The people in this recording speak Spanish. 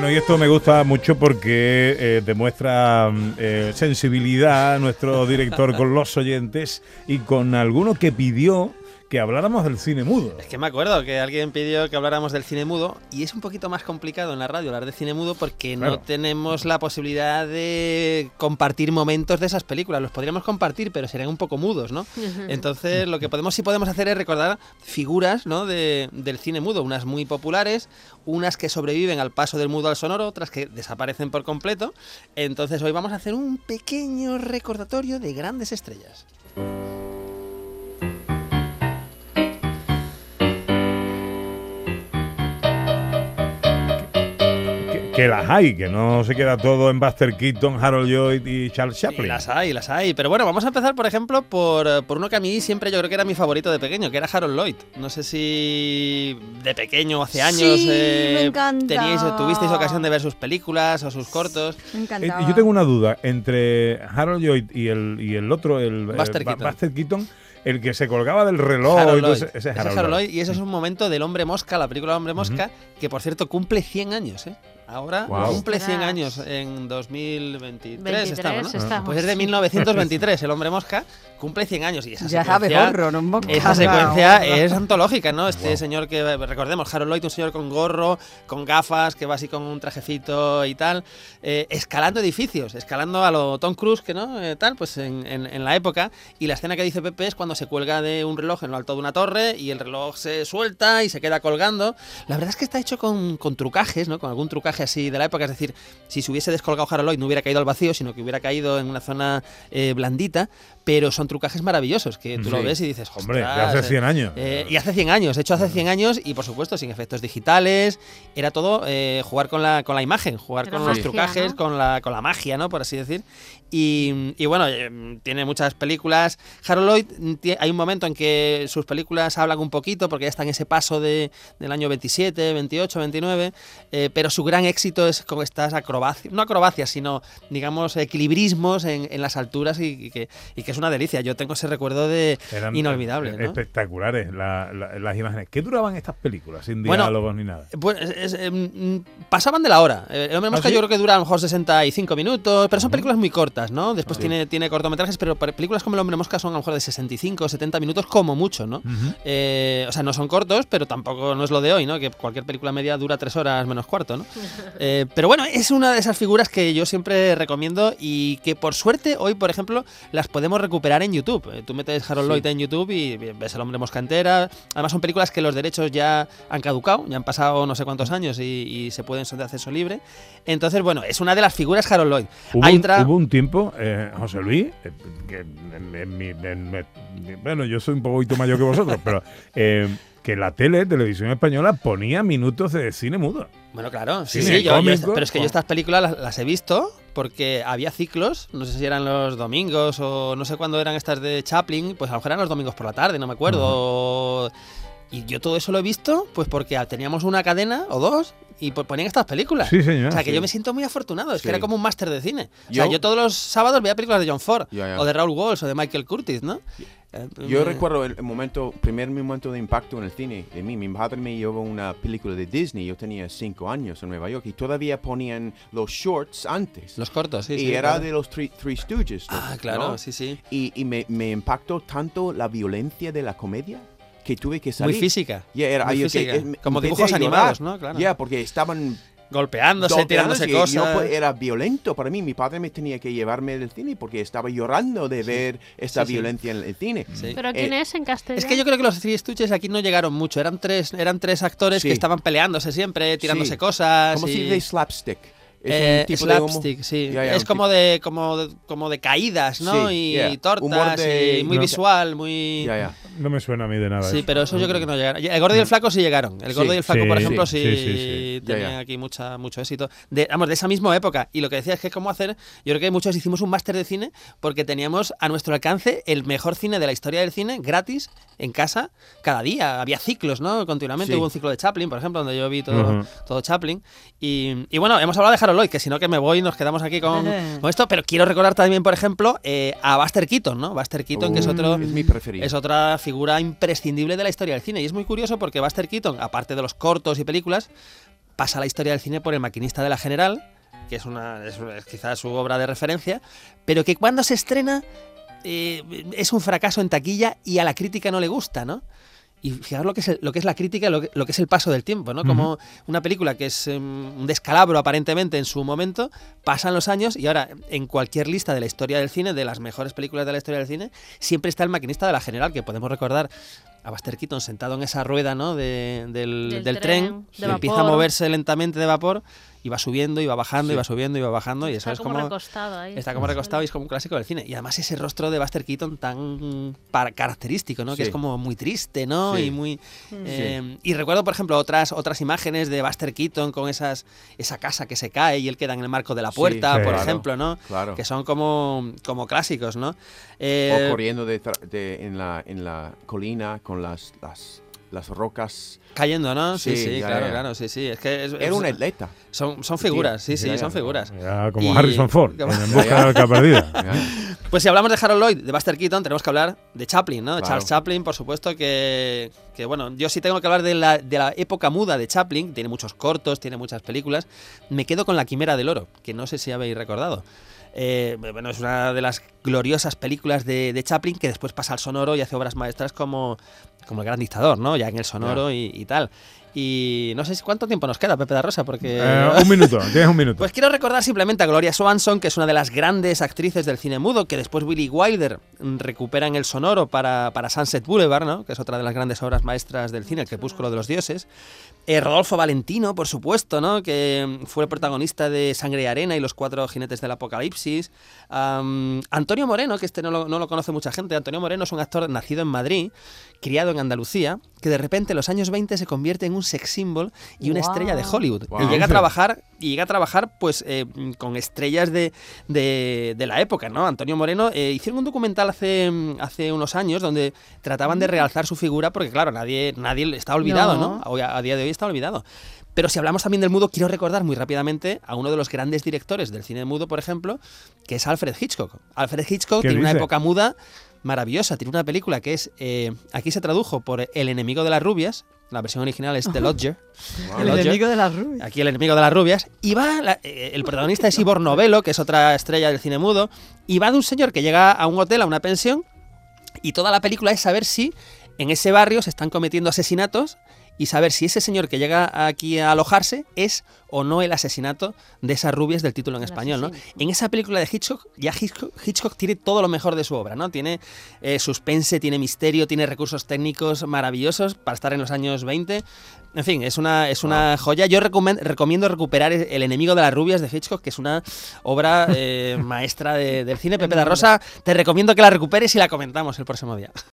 Bueno, y esto me gusta mucho porque eh, demuestra mm, eh, sensibilidad nuestro director con los oyentes y con alguno que pidió que habláramos del cine mudo. Es que me acuerdo que alguien pidió que habláramos del cine mudo y es un poquito más complicado en la radio hablar de cine mudo porque Claro. no tenemos la posibilidad de compartir momentos de esas películas. Los podríamos compartir, pero serían un poco mudos, ¿no? Entonces, lo que podemos sí podemos hacer es recordar figuras ¿no? de- del cine mudo, unas muy populares, unas que sobreviven al paso del mudo al sonoro, otras que desaparecen por completo. Entonces, hoy vamos a hacer un pequeño recordatorio de grandes estrellas. Que, las hay, que no se queda todo en Buster Keaton, Harold Lloyd y Charles Sí, Chaplin. las hay, las hay. Pero bueno, vamos a empezar, por ejemplo, por, eh, por uno que a mí siempre yo creo que era mi favorito de pequeño, que era Harold Lloyd. No sé si de pequeño, hace años, Sí, me encanta. teníais, tuvisteis ocasión de ver sus películas o sus cortos. Me Eh, encantaba. yo tengo una duda entre Harold Lloyd y el, y el otro, el eh, Buster Keaton. Buster Keaton, el que se colgaba del reloj. Harold y todo Lloyd. ese- ese es Ese es Harold Lloyd. Lloyd, Y eso es un momento del Hombre Mosca, la película Hombre Mosca, que por cierto cumple 100 años, ¿eh? Ahora Guau. cumple 100 Ostras. años en 2023 23 estamos, ¿no? estamos, Pues es de sí. 1923, el Hombre Mosca cumple 100 años y esa Ya sabe secuencia- gorro, no mosca. Esa secuencia es antológica, ¿no? Este señor que, recordemos, Harold Lloyd, un señor con gorro, con gafas, que va así con un trajecito y tal, eh, escalando edificios, escalando a lo Tom Cruise, que no, Eh, tal, pues en, en- en la época. Y la escena que dice Pepe es cuando se cuelga de un reloj en lo alto de una torre y el reloj se suelta y se queda colgando. La verdad es que está hecho con, con trucajes, ¿no? Con algún trucaje así de la época, es decir, si se hubiese descolgado Harold no hubiera caído al vacío, sino que hubiera caído en una zona eh, blandita, pero son trucajes maravillosos, que tú lo ves y dices, Hombre, de "Ostras, hace eh, 100 años. eh, y hace 100 años, hecho hace 100 años y por supuesto sin efectos digitales, era todo eh, jugar con la, con la imagen, jugar Era con los magia, trucajes, ¿no? con, la, con la magia, ¿no? Por así decir. Y, y bueno, eh, tiene muchas películas. Harold Lloyd, mm, hay un momento en que sus películas hablan un poquito porque ya está en ese paso de, del año 27, 28, 29, eh, pero su gran éxito es con estas acrobacias, no acrobacias, sino digamos equilibrismos en, en las alturas y, y que, y que es una delicia. Yo tengo ese recuerdo de Eran inolvidable. ¿no? espectaculares la- la- las imágenes. ¿Qué duraban estas películas sin Bueno, diálogos ni nada? Pues es- es, eh, mm, pasaban de la hora. Eh, El hombre mosca ¿Ah, sí? yo creo que dura a lo mejor 65 minutos, pero son películas muy cortas, ¿no? Después Sí. tiene, tiene cortometrajes, pero películas como El hombre mosca son a lo mejor de 65 o 70 minutos como mucho, ¿no? Eh, o sea, no son cortos, pero tampoco no es lo de hoy, ¿no? Que cualquier película media dura tres horas menos cuarto, ¿no? Eh, pero bueno, es una de esas figuras que yo siempre recomiendo y que por suerte hoy, por ejemplo, las podemos recuperar en YouTube. Eh, tú metes Harold Lloyd en YouTube y ves El hombre mosca entera. Además son películas que los derechos ya han caducado, ya han pasado no sé cuántos años y, y se pueden son de acceso libre. Entonces, bueno, es una de las figuras Harold Lloyd. Hubo, Hay un, otra... hubo un tiempo, eh, José Luis, eh, que en- en bueno, yo soy un poquito mayor que vosotros, pero eh, que la tele, televisión española, ponía minutos de cine mudo. Bueno, claro, sí, yo- pero es que yo estas películas las, las he visto porque había ciclos, no sé si eran los domingos o no sé cuándo eran estas de Chaplin, pues a lo mejor eran los domingos por la tarde, no me acuerdo. o- Y yo todo eso lo he visto pues porque teníamos una cadena o dos y po- ponían estas películas. Sí, señor. O sea, que sí. yo me siento muy afortunado, es que Sí. era como un máster de cine. O sea, Yo- yo todos los sábados veía películas de John Ford, o de Raúl Walsh, o de Michael Curtis, ¿no? Eh, Yo me- recuerdo el momento, primer momento de impacto en el cine de mí. Mi padre me llevó una película de Disney. Yo tenía cinco años en Nueva York y todavía ponían los shorts antes. Los cortos, sí, y sí. era claro. de los Three, Three Stooges. Ah, ¿no? claro, sí, sí. Y, y me, me impactó tanto la violencia de la comedia que tuve que salir. Muy física. Ya, era, muy yo que- física. eh, me- Como dibujos animados, ¿no? Claro. Ya, porque estaban Golpeándose, golpeándose tirándose y yo, cosas. pues, era violento para mí. Mi padre me tenía que llevarme del cine porque estaba llorando de ver esta Sí, sí. violencia en el cine. Sí. ¿Pero quién Eh, es en castellano? Es que yo creo que los Three Stooges aquí no llegaron mucho. Eran tres, eran tres actores Sí. que estaban peleándose siempre, tirándose Sí. cosas. Como y- si de slapstick. Es Eh, un tipo de slapstick, sí. Ya, ya, es como tipo- de, como, de, como de caídas, ¿no? Sí, y yeah. tortas, de- y muy No. visual, muy... Ya, ya. No me suena a mí de nada. Sí, eso. pero eso yo creo que no llegaron. El gordo y el flaco sí llegaron. El gordo Sí. y el flaco, por ejemplo, sí, sí, sí, sí, sí. Ya, tenían aquí mucha, mucho éxito. De, vamos, de esa misma época. Y lo que decía es que es cómo hacer. Yo creo que muchos hicimos un máster de cine porque teníamos a nuestro alcance el mejor cine de la historia del cine gratis en casa cada día. Había ciclos, ¿no? Continuamente. Sí. Hubo un ciclo de Chaplin, por ejemplo, donde yo vi todo, Ujú. todo Chaplin. Y, y bueno, hemos hablado de Harold Lloyd, que si no que me voy y nos quedamos aquí con, con esto. Pero quiero recordar también, por ejemplo, eh, a Buster Keaton, ¿no? Buster Keaton, que es otro. Es mi preferido. Es otra figura imprescindible de la historia del cine. Y es muy curioso porque Buster Keaton, aparte de los cortos y películas, pasa a la historia del cine por El maquinista de la General, que es, una, es, quizás su obra de referencia, pero que cuando se estrena eh, es un fracaso en taquilla y a la crítica no le gusta, ¿no? Y fijaros lo que es, lo que es la crítica, lo que, lo que, es el paso del tiempo, ¿no? Como una película que es em, un descalabro aparentemente en su momento, pasan los años y ahora en cualquier lista de la historia del cine, de las mejores películas de la historia del cine, siempre está el maquinista de la general, que podemos recordar a Buster Keaton sentado en esa rueda ¿no? del, del, tren, que empieza a moverse lentamente de vapor y va subiendo, y va bajando, y va subiendo, y va bajando. Y eso es como. Recostado ahí, está como recostado y es como un clásico del cine. Y además ese rostro de Buster Keaton tan característico, ¿no? Que es como muy triste, ¿no? Y muy. Eh, y recuerdo, por ejemplo, otras, otras imágenes de Buster Keaton con esas, esa casa que se cae y él queda en el marco de la puerta, por ejemplo, ¿no? Claro. Que son como, como clásicos, ¿no? Eh, o corriendo de, en, la, en la colina con las, las las rocas cayendo, ¿no? Sí, sí, claro, claro, sí, sí. Es que era un atleta. Son, son figuras, sí, sí, son figuras. como Harrison Ford, en busca de la perdida. Pues si hablamos de Harold Lloyd, de Buster Keaton, tenemos que hablar de Chaplin, ¿no? De Charles Chaplin, por supuesto, que, que, bueno, yo sí tengo que hablar de la, de la época muda de Chaplin, tiene muchos cortos, tiene muchas películas. Me quedo con La Quimera del Oro, que no sé si habéis recordado. Eh, bueno, es una de las gloriosas películas de, de, Chaplin que después pasa al sonoro y hace obras maestras como, como El Gran Dictador, ¿no? Ya en el sonoro y, tal. Y no sé cuánto tiempo nos queda, Pepe da Rosa, porque... Eh, un minuto, tienes un minuto. Pues quiero recordar simplemente a Gloria Swanson, que es una de las grandes actrices del cine mudo, que después Willy Wilder recupera en el sonoro para, para Sunset Boulevard, ¿no? que es otra de las grandes obras maestras del cine, El crepúsculo de los dioses. Eh, Rodolfo Valentino, por supuesto, ¿no? que fue el protagonista de Sangre y Arena y Los Cuatro Jinetes del Apocalipsis. Antonio Moreno, que este no lo, no lo, conoce mucha gente, Antonio Moreno es un actor nacido en Madrid, criado en Andalucía, que de repente en los años 20 se convierte en un sex symbol y una estrella de Hollywood. Y llega a trabajar, y llega a trabajar pues eh, con estrellas de, de, de, la época, ¿no? Antonio Moreno eh, hicieron un documental hace, hace unos años donde trataban de mm. realzar su figura porque claro, nadie, nadie está olvidado, ¿no? A día de hoy está olvidado. Pero si hablamos también del mudo, quiero recordar muy rápidamente a uno de los grandes directores del cine mudo, por ejemplo, que es Alfred Hitchcock. Alfred Hitchcock tiene una época muda maravillosa. Tiene una película que es, eh, aquí se tradujo por El enemigo de las rubias. La versión original es The Lodger. El enemigo de las rubias. Aquí el enemigo de las rubias. Y va, eh, el protagonista es Ivor Novello, que es otra estrella del cine mudo. Y va de un señor que llega a un hotel, a una pensión. Y toda la película es saber si en ese barrio se están cometiendo asesinatos y saber si ese señor que llega aquí a alojarse es o no el asesinato de esas rubias del título en español, ¿no? En esa película de Hitchcock, ya Hitchcock, tiene todo lo mejor de su obra, ¿no? Tiene eh, suspense, tiene misterio, tiene recursos técnicos maravillosos para estar en los años 20. En fin, es una, es una joya. Yo recomiendo recuperar El enemigo de las rubias de Hitchcock, que es una obra eh, maestra del cine. Pepe da Rosa, te recomiendo que la recuperes y la comentamos el próximo día.